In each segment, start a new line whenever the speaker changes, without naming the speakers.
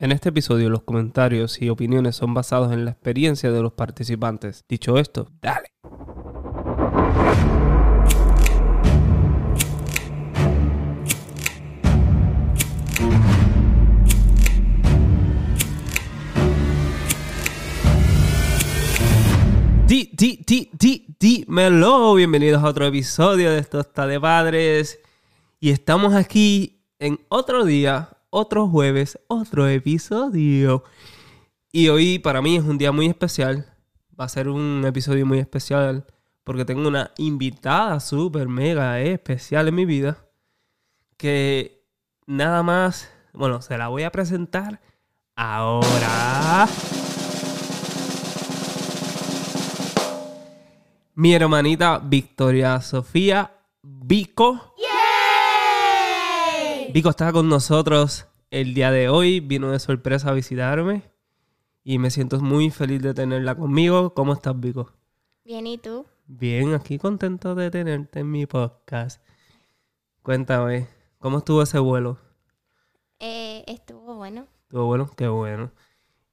En este episodio los comentarios y opiniones son basados en la experiencia de los participantes. Dicho esto, dale. Di, di, di, di, dímelo. Bienvenidos a otro episodio de Esto está de Padres. Y estamos aquí en otro día, otro jueves, otro episodio. Y hoy para mí es un día muy especial. Va a ser un episodio muy especial porque tengo una invitada súper mega especial en mi vida. Que nada más, bueno, se la voy a presentar ahora. Mi hermanita Victoria Sofía Vico. Vico está con nosotros el día de hoy. Vino de sorpresa a visitarme. Y me siento muy feliz de tenerla conmigo. ¿Cómo estás, Vico?
Bien, ¿y tú?
Bien, aquí contento de tenerte en mi podcast. Cuéntame, ¿cómo estuvo ese vuelo?
Eh, estuvo bueno.
¿Estuvo bueno? Qué bueno.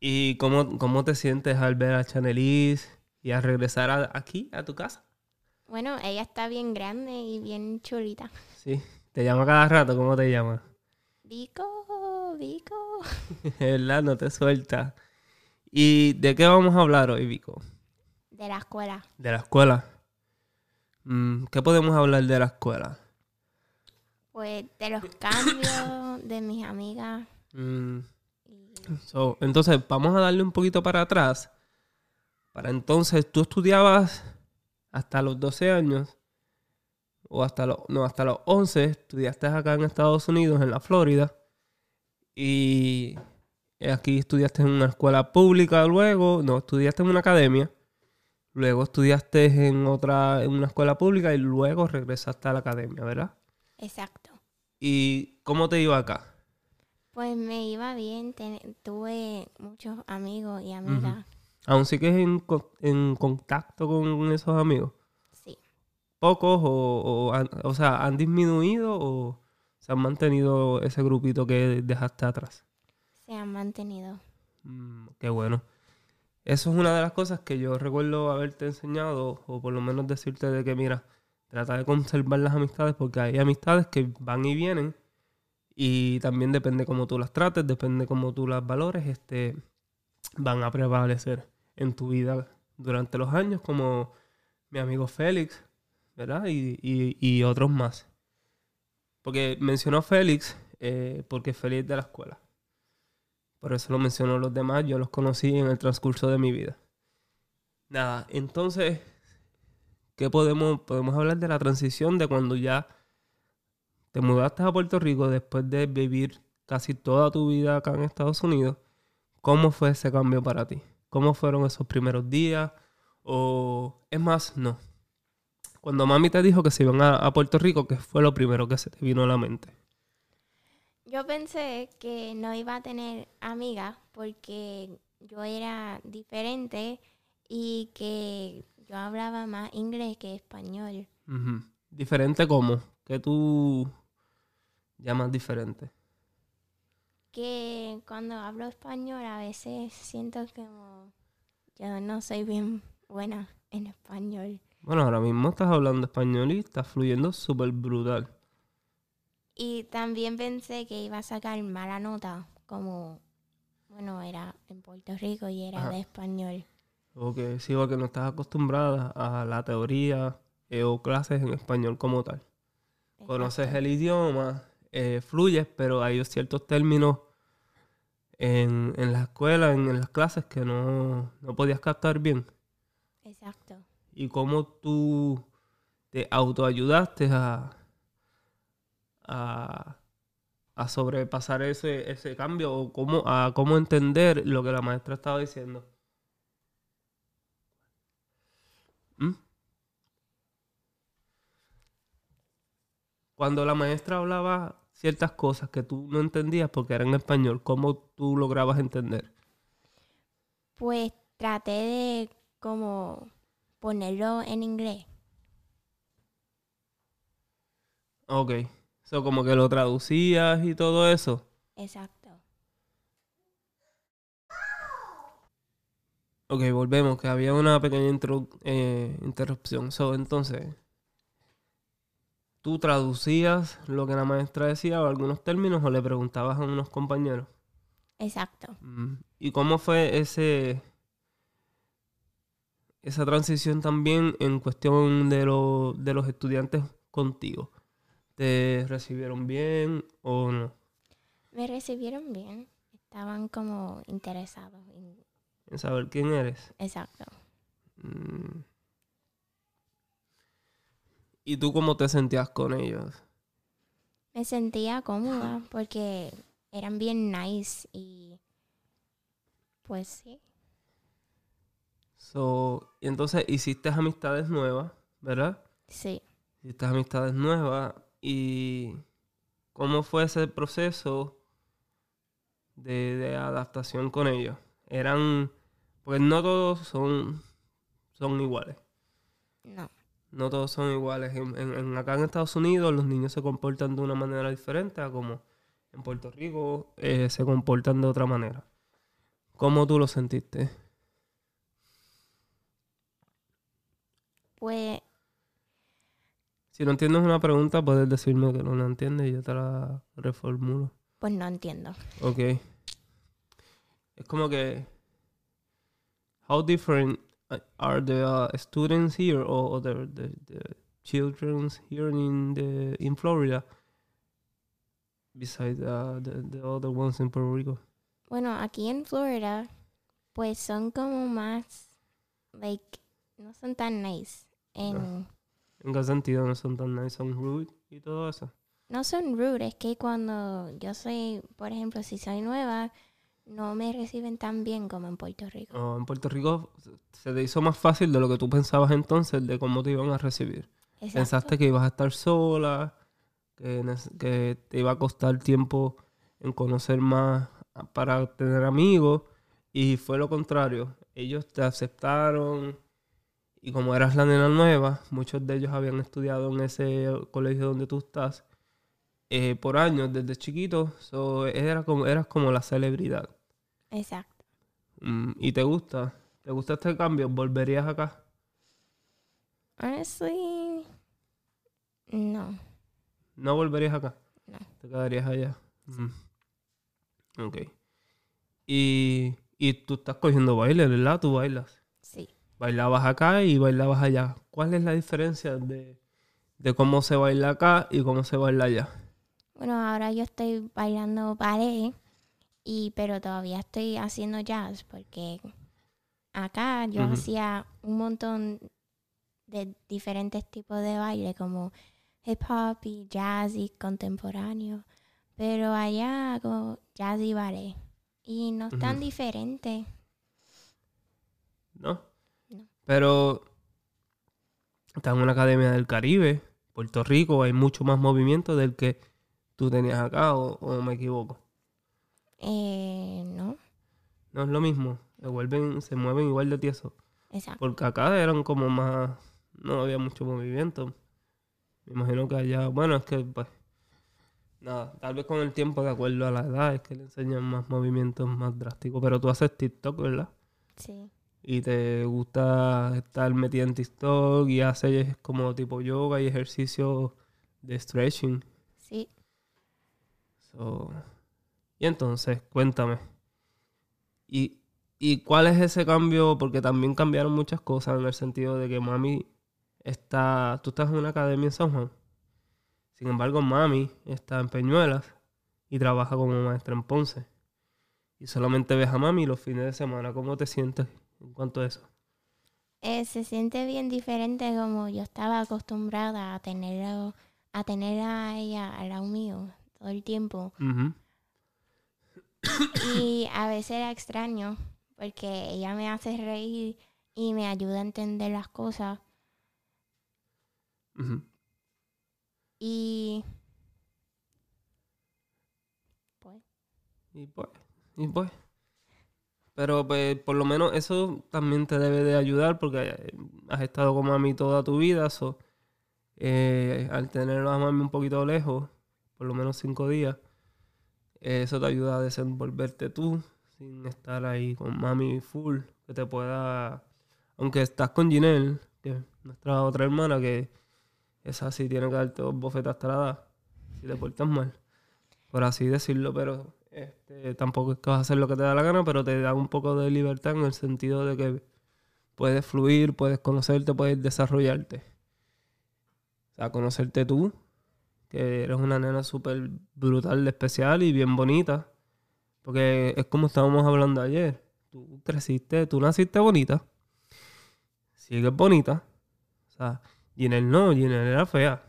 ¿Y cómo, cómo te sientes al ver a Chanelis y a regresar a- aquí, a tu casa?
Bueno, ella está bien grande y bien chulita.
Sí. ¿Te llama cada rato? ¿Cómo te llama?
Vico, Vico.
¿Verdad? No te suelta. ¿Y de qué vamos a hablar hoy, Vico?
De la escuela.
De la escuela. Mm, ¿Qué podemos hablar de la escuela?
Pues de los cambios de mis amigas.
Mm, so, entonces, vamos a darle un poquito para atrás. Para entonces, tú estudiabas hasta los 12 años. O hasta los, no, hasta los 11. Estudiaste acá en Estados Unidos, en la Florida. Y aquí estudiaste en una escuela pública luego. No, estudiaste en una academia. Luego estudiaste en otra, en una escuela pública y luego regresaste a la academia, ¿verdad?
Exacto.
¿Y cómo te iba acá?
Pues me iba bien. ten- tuve muchos amigos y amigas.
¿Aún sigues en, en contacto con esos amigos? ¿Pocos o, o, han- o sea, han disminuido o se han mantenido ese grupito que dejaste atrás?
Se han mantenido.
Mm, qué bueno. Eso es una de las cosas que yo recuerdo haberte enseñado, o por lo menos decirte de que, mira, trata de conservar las amistades porque hay amistades que van y vienen y también depende cómo tú las trates, depende cómo tú las valores, este, van a prevalecer en tu vida durante los años, como mi amigo Félix, ¿verdad? Y, y- otros más. Porque mencionó Félix, eh, porque Félix de la escuela. Por eso lo mencionó los demás, yo los conocí en el transcurso de mi vida. Nada, entonces, ¿qué podemos, podemos hablar de la transición de cuando ya te mudaste a Puerto Rico después de vivir casi toda tu vida acá en Estados Unidos? ¿Cómo fue ese cambio para ti? ¿Cómo fueron esos primeros días? O, es más, no. Cuando mami te dijo que se iban a, a Puerto Rico, ¿qué fue lo primero que se te vino a la mente?
Yo pensé que no iba a tener amigas porque yo era diferente y que yo hablaba más inglés que español.
Diferente cómo? ¿Qué tú llamas diferente?
Que cuando hablo español a veces siento que como yo no soy bien buena en español.
Bueno, ahora mismo estás hablando español y estás fluyendo súper brutal.
Y también pensé que iba a sacar mala nota como, bueno, era en Puerto Rico y era
Ajá.
de español.
O que sí, porque no estás acostumbrada a la teoría eh, o clases en español como tal. Conoces el idioma, eh, fluyes, pero hay ciertos términos en, en la escuela, en, en las clases que no, no podías captar bien.
Exacto.
Y cómo tú te autoayudaste a, a, a sobrepasar ese, ese cambio o cómo, a cómo entender lo que la maestra estaba diciendo. ¿Mm? Cuando la maestra hablaba ciertas cosas que tú no entendías porque eran en español, ¿cómo tú lograbas entender?
Pues traté de como ponerlo en inglés.
Ok. So, como que lo traducías y todo eso.
Exacto.
Ok, volvemos, que había una pequeña eh, interrupción. So, entonces, ¿tú traducías lo que la maestra decía o algunos términos o le preguntabas a unos compañeros?
Exacto.
Mm. ¿Y cómo fue ese, esa transición también en cuestión de, lo- de los estudiantes contigo? ¿Te recibieron bien o no?
Me recibieron bien. Estaban como interesados. en-
En saber quién eres.
Exacto.
Mm. ¿Y tú cómo te sentías con ellos?
Me sentía cómoda porque eran bien nice y pues sí.
So, y entonces hiciste amistades nuevas, ¿verdad?
Sí.
Hiciste amistades nuevas y ¿cómo fue ese proceso de, de adaptación con ellos? Eran, pues no todos son, son iguales.
No.
No todos son iguales. En, en- en- acá en Estados Unidos los niños se comportan de una manera diferente a como en Puerto Rico eh, se comportan de otra manera. ¿Cómo tú lo sentiste?
Pues
Si no entiendes una pregunta, puedes decirme que no la entiendes y yo te la reformulo.
pues no entiendo.
Ok. Es como que... How different are the uh, students here or, or the, the, the children here in the in Florida besides uh, the, the other ones in Puerto Rico?
Bueno, aquí en Florida, pues son como más, like, no son tan nice. En,
¿En qué sentido no son tan nice? ¿Son rude y todo eso?
no son rude, es que cuando yo soy, por ejemplo, si soy nueva, no me reciben tan bien como en Puerto Rico.
O en Puerto Rico se te hizo más fácil de lo que tú pensabas entonces de cómo te iban a recibir.
Exacto.
Pensaste que ibas a estar sola, que, que te iba a costar tiempo en conocer más para tener amigos y fue lo contrario. Ellos te aceptaron y como eras la nena nueva, muchos de ellos habían estudiado en ese colegio donde tú estás eh, por años, desde chiquito, so, era como, eras como la celebridad.
Exacto.
Mm, ¿Y te gusta? ¿Te gusta este cambio? ¿Volverías acá?
Honestly, no.
¿No volverías acá?
No.
¿Te quedarías allá? Mm. Ok. Y, y tú estás cogiendo baile, ¿verdad? Tú bailas.
Sí.
Bailabas acá y bailabas allá. ¿Cuál es la diferencia de, de cómo se baila acá y cómo se baila allá?
Bueno, ahora yo estoy bailando ballet, y, pero todavía estoy haciendo jazz porque acá yo hacía un montón de diferentes tipos de baile como hip hop y jazz y contemporáneo, pero allá hago jazz y ballet y no es tan diferente.
¿No? Pero estás en una academia del Caribe, Puerto Rico, hay mucho más movimiento del que tú tenías acá, o, o me equivoco.
Eh, no,
No es lo mismo. Se vuelven, se mueven igual de tiesos.
exacto.
Porque acá eran como más. No había mucho movimiento. Me imagino que allá. Bueno, es que pues. Nada, tal vez con el tiempo, de acuerdo a la edad, es que le enseñan más movimientos más drásticos. Pero tú haces TikTok, ¿verdad?
Sí,
Y te gusta estar metida en TikTok y haces como tipo yoga y ejercicio de stretching.
sí.
So, y entonces, cuéntame. ¿Y, ¿Y cuál es ese cambio? Porque también cambiaron muchas cosas en el sentido de que mami está. Tú estás en una academia en San Juan. Sin embargo, mami está en Peñuelas y trabaja como maestra en Ponce. Y solamente ves a mami los fines de semana. ¿Cómo te sientes en cuanto a eso?
Eh, se siente bien diferente como yo estaba acostumbrada a tenerlo, a tener a ella al lado mío todo el tiempo. Y a veces era extraño porque ella me hace reír y me ayuda a entender las cosas. Y pues,
Y pues, y pues. Pero pues por lo menos eso también te debe de ayudar porque eh, has estado con mami toda tu vida. So, eh, al tener a mami un poquito lejos, por lo menos cinco días, eh, eso te ayuda a desenvolverte tú sin estar ahí con mami full, que te pueda, aunque estás con Ginelle, que es nuestra otra hermana, que esa sí tiene que darte dos bofetas tradas si te portas mal, por así decirlo, pero este, tampoco es que vas a hacer lo que te da la gana, pero te da un poco de libertad en el sentido de que puedes fluir, puedes conocerte, puedes desarrollarte. O sea, conocerte tú, que eres una nena súper brutal, especial y bien bonita. Porque es como estábamos hablando ayer. Tú creciste, tú naciste bonita. Sigues bonita. O sea, Ginelle no, Ginelle era fea.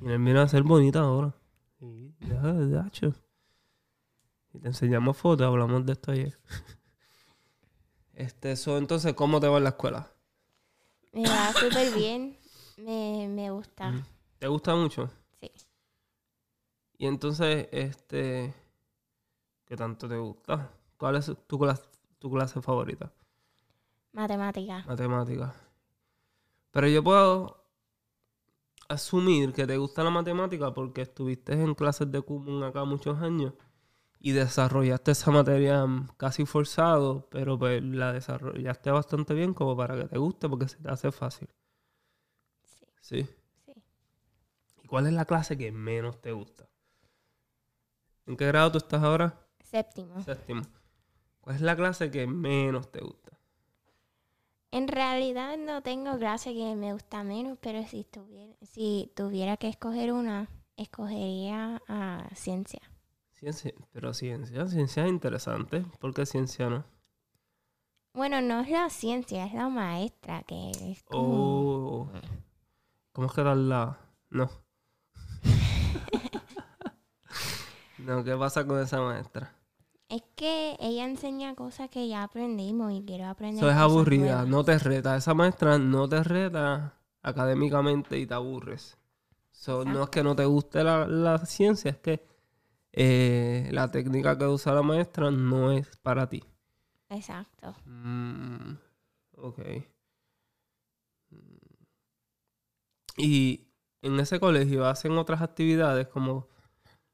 Ginelle viene a ser bonita ahora. Y ya, hecho. Y te enseñamos fotos, hablamos de esto ayer. Este, eso, entonces, ¿cómo te va en la escuela?
Me va súper bien. Me, me gusta.
Ujú. ¿Te gusta mucho?
Sí.
Y entonces, este, ¿qué tanto te gusta? ¿Cuál es tu clase, tu clase favorita?
Matemática.
Matemática. Pero yo puedo asumir que te gusta la matemática porque estuviste en clases de común acá muchos años y desarrollaste esa materia mm, casi forzado, pero pues la desarrollaste bastante bien como para que te guste porque se te hace fácil.
Sí.
Sí.
Sí.
¿Y cuál es la clase que menos te gusta? ¿En qué grado tú estás ahora?
Séptimo.
Séptimo. ¿Cuál es la clase que menos te gusta?
En realidad no tengo clase que me gusta menos, pero si tuviera, si tuviera que escoger una, escogería a ciencia.
Ciencia, pero ciencia, ciencia es interesante. ¿Por qué ciencia no?
Bueno, no es la ciencia, es la maestra, que es como...
Oh, ¿Cómo es que tal la? No. no, ¿qué pasa con esa maestra?
Es que ella enseña cosas que ya aprendimos y quiero aprender.
Eso es aburrida,
nuevas.
no te reta. Esa maestra no te reta académicamente y te aburres. So, no es que no te guste la, la ciencia, es que eh, la técnica que usa la maestra no es para ti.
Exacto.
Mm, ok. Mm. Y en ese colegio hacen otras actividades como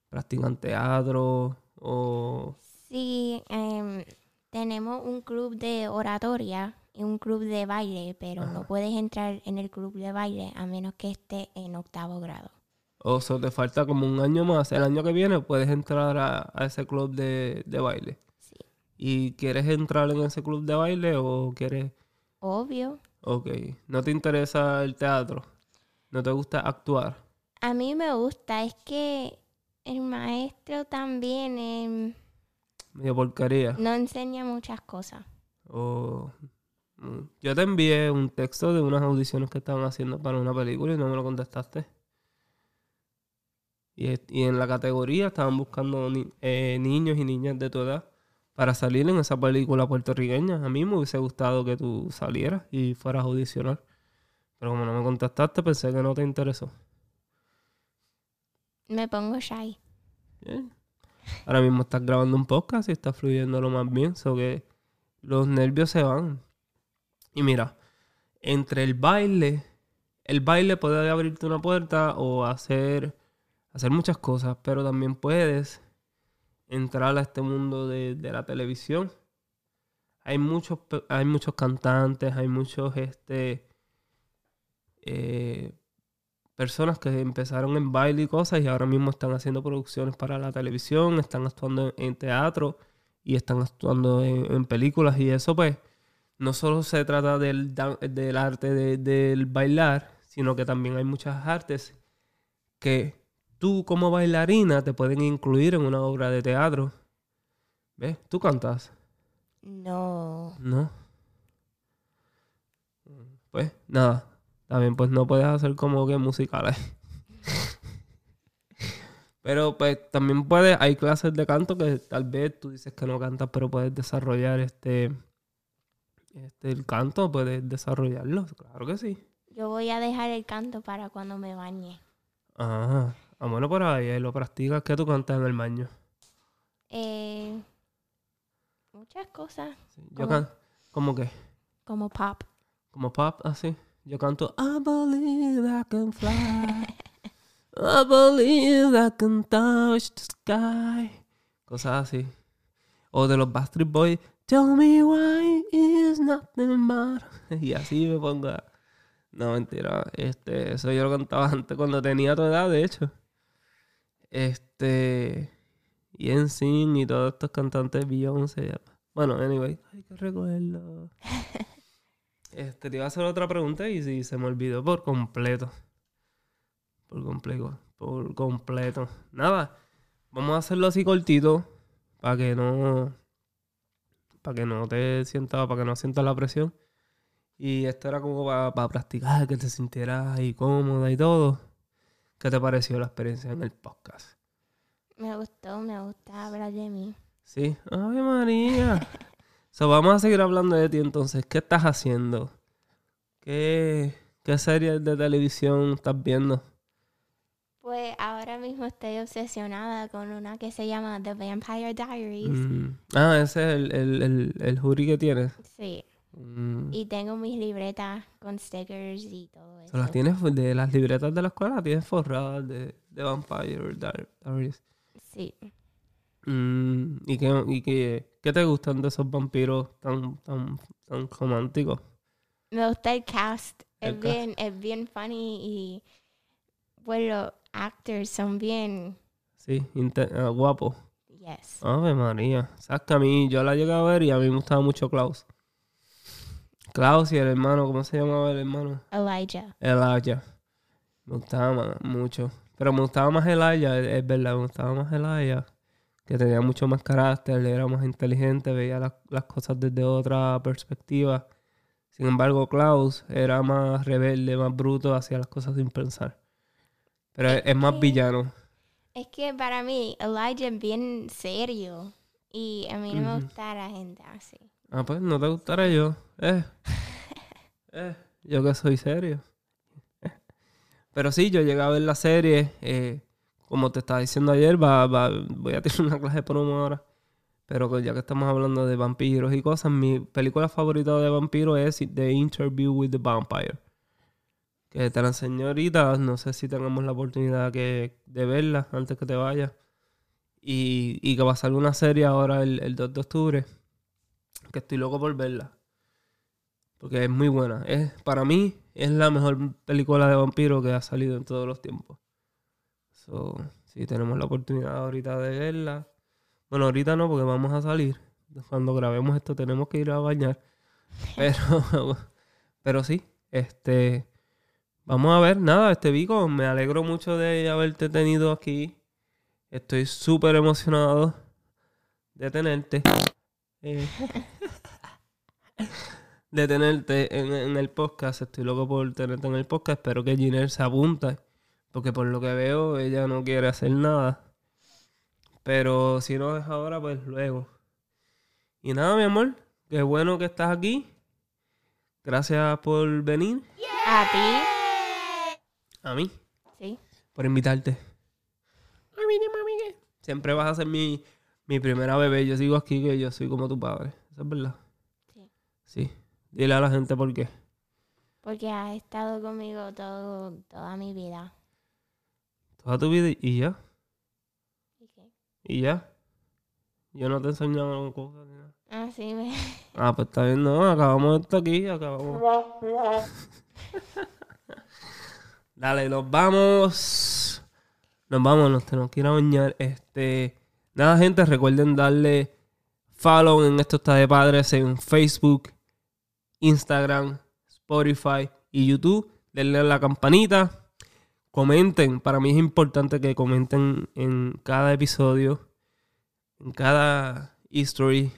practican teatro o...
Sí, em, tenemos un club de oratoria y un club de baile, pero no puedes entrar en el club de baile a menos que esté en octavo grado.
O so, te falta como un año más. El año que viene puedes entrar a, a ese club de, de baile.
Sí.
¿Y quieres entrar en ese club de baile o quieres...?
Obvio.
Ok. ¿No te interesa el teatro? ¿No te gusta actuar?
A mí me gusta, es que el maestro también em,
Medio porquería.
no enseña muchas cosas.
O... mm, Yo te envié un texto de unas audiciones que estaban haciendo para una película y no me lo contestaste. Y, en la categoría estaban buscando ni- eh, niños y niñas de tu edad para salir en esa película puertorriqueña. A mí me hubiese gustado que tú salieras y fueras a audicionar. Pero como no me contestaste, pensé que no te interesó.
Me pongo shy.
Bien. Ahora mismo estás grabando un podcast y está fluyendo lo más bien, so que los nervios se van. Y mira, entre el baile, el baile puede abrirte una puerta o hacer, hacer muchas cosas, pero también puedes entrar a este mundo de, la televisión. Hay muchos, hay muchos cantantes, hay muchos este, eh, personas que empezaron en baile y cosas y ahora mismo están haciendo producciones para la televisión, están actuando en, teatro y están actuando en, películas y eso pues no solo se trata del, arte de- del bailar, sino que también hay muchas artes que tú como bailarina te pueden incluir en una obra de teatro. ¿Ves? ¿Tú cantas?
No.
No. Pues nada. También pues no puedes hacer como que musicales. pero pues también puedes, hay clases de canto que tal vez tú dices que no cantas, pero puedes desarrollar este, este el canto, puedes desarrollarlo, claro que sí.
Yo voy a dejar el canto para cuando me bañe.
Ajá. Ah, bueno, por ahí, lo practicas, que tú cantas en el baño.
Eh, muchas cosas,
Sí, Yo
¿Cómo?
can como
pop.
como pop, así. Yo canto I believe I can fly. I believe I can touch the sky. Cosas así. O de los Backstreet Boys, Tell me why is nothing but... Y así me pongo a... No, mentira. Este, eso yo lo cantaba antes cuando tenía tu edad, de hecho. Este... Y en sin y todos estos cantantes Beyoncé. Bueno, anyway. Ay, qué recuerdo. Este, te iba a hacer otra pregunta y sí, se me olvidó por completo. Por completo. Por completo. Nada. Vamos a hacerlo así cortito. Para que no. Para que no te sientas. Para que no sientas la presión. Y esto era como para, practicar, que te sintieras ahí cómoda y todo. ¿Qué te pareció la experiencia en el podcast?
Me gustó, me gusta hablar de mí.
Sí. Ay, María. so, vamos a seguir hablando de ti entonces. ¿Qué estás haciendo? ¿Qué, qué series de televisión estás viendo?
Pues ahora mismo estoy obsesionada con una que se llama The Vampire Diaries.
Mm. Ah, ese es el, el, el, el jury que tienes.
Sí.
Mm.
Y tengo mis libretas con stickers y todo eso.
¿Las tienes de las libretas de la escuela? ¿Tienes forradas de, de Vampire Diaries?
Sí.
Mm, ¿Y, qué, y qué, qué te gustan de esos vampiros tan, tan, tan románticos?
Me gusta el cast.
El
es, bien, es bien funny y bueno, los actors son bien...
Sí, inte- ah, guapo.
Yes.
Ave María. Sabes que a mí, yo la llegué a ver y a mí me gustaba mucho Klaus. Klaus y el hermano, ¿cómo se llamaba el hermano?
Elijah.
Elijah. Me gustaba mucho. Pero me gustaba más Elijah, es, verdad, me gustaba más Elijah. Que tenía mucho más carácter, era más inteligente, veía las, las cosas desde otra perspectiva. Sin embargo, Klaus era más rebelde, más bruto, hacía las cosas sin pensar. Pero es, es más villano.
Es que para mí Elijah es bien serio y a mí no me gusta la gente así.
Ah, pues no te gustará yo. Eh. Eh, yo que soy serio. Pero sí, yo llegué a ver la serie. eh, como te estaba diciendo ayer, va, va- voy a tener una clase por una hora. Pero que ya que estamos hablando de vampiros y cosas, mi película favorita de vampiros es The Interview with the Vampire. Que te la ahorita. No sé si tengamos la oportunidad que, de verla antes que te vayas. Y, y que va a salir una serie ahora el, el 2 de octubre que estoy loco por verla. Porque es muy buena. Es, para mí es la mejor película de vampiro que ha salido en todos los tiempos. So, si tenemos la oportunidad ahorita de verla. Bueno, ahorita no, porque vamos a salir. Cuando grabemos esto tenemos que ir a bañar. Pero, pero sí, este. Vamos a ver, nada, este Vico, me alegro mucho de haberte tenido aquí. Estoy súper emocionado de tenerte. Eh, de tenerte en, en el podcast. Estoy loco por tenerte en el podcast. Espero que Giner se apunte. Porque por lo que veo, ella no quiere hacer nada. Pero si no es ahora, pues luego. Y nada, mi amor. Qué bueno que estás aquí. Gracias por venir.
¿A ti?
A mí.
Sí.
Por invitarte. Siempre vas a ser mi, mi primera bebé. Yo sigo aquí que yo soy como tu padre. Eso es verdad.
Sí.
Sí. Dile a la gente por qué.
Porque has estado conmigo todo, toda mi vida.
Toda tu vida y ya.
¿Y qué?
Y ya. Yo no te he enseñado cosas ni nada.
Ah, sí, me...
Ah, pues está bien, no. Acabamos esto aquí. Acabamos. Dale, nos vamos. Nos vamos, nos tenemos que ir a bañar. Este. Nada, gente, recuerden darle follow en Esto está de padres en Facebook, Instagram, Spotify y YouTube. Denle a la campanita. Comenten. Para mí es importante que comenten en cada episodio, en cada history.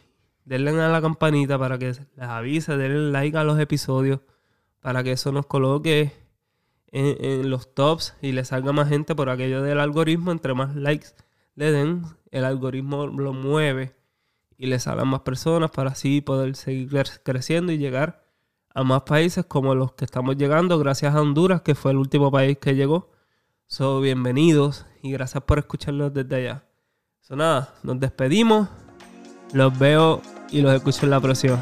Denle a la campanita para que les avise. Denle like a los episodios para que eso nos coloque en, en los tops y le salga más gente por aquello del algoritmo. Entre más likes le den, el algoritmo lo mueve y le salen más personas para así poder seguir cre- creciendo y llegar a más países como los que estamos llegando, gracias a Honduras, que fue el último país que llegó. So, bienvenidos y gracias por escucharnos desde allá. So, nada, nos despedimos. Los veo y los escucho en la próxima.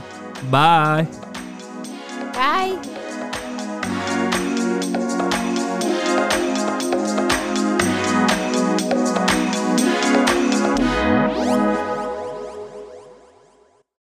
Bye.